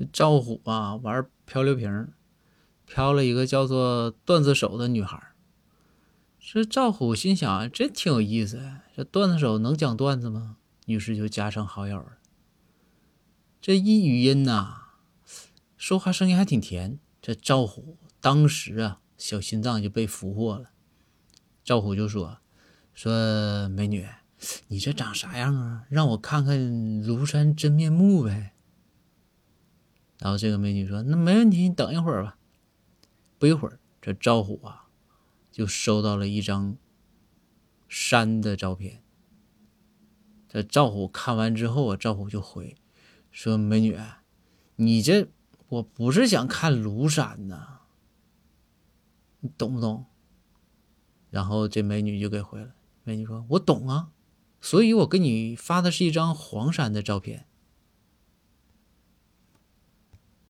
这赵虎啊，玩漂流瓶，漂了一个叫做段子手的女孩。这赵虎心想，这挺有意思。这段子手能讲段子吗？于是就加上好友了。这一语音呐，说话声音还挺甜。这赵虎当时啊，小心脏就被俘获了。赵虎就说：“说美女，你这长啥样啊？让我看看庐山真面目呗。”然后这个美女说：“那没问题，你等一会儿吧。”不一会儿，这赵虎啊，就收到了一张山的照片。这赵虎看完之后啊，赵虎就回说：“美女，你这我不是想看庐山呐，你懂不懂？”然后这美女就给回了。美女说：“我懂啊，所以我给你发的是一张黄山的照片。”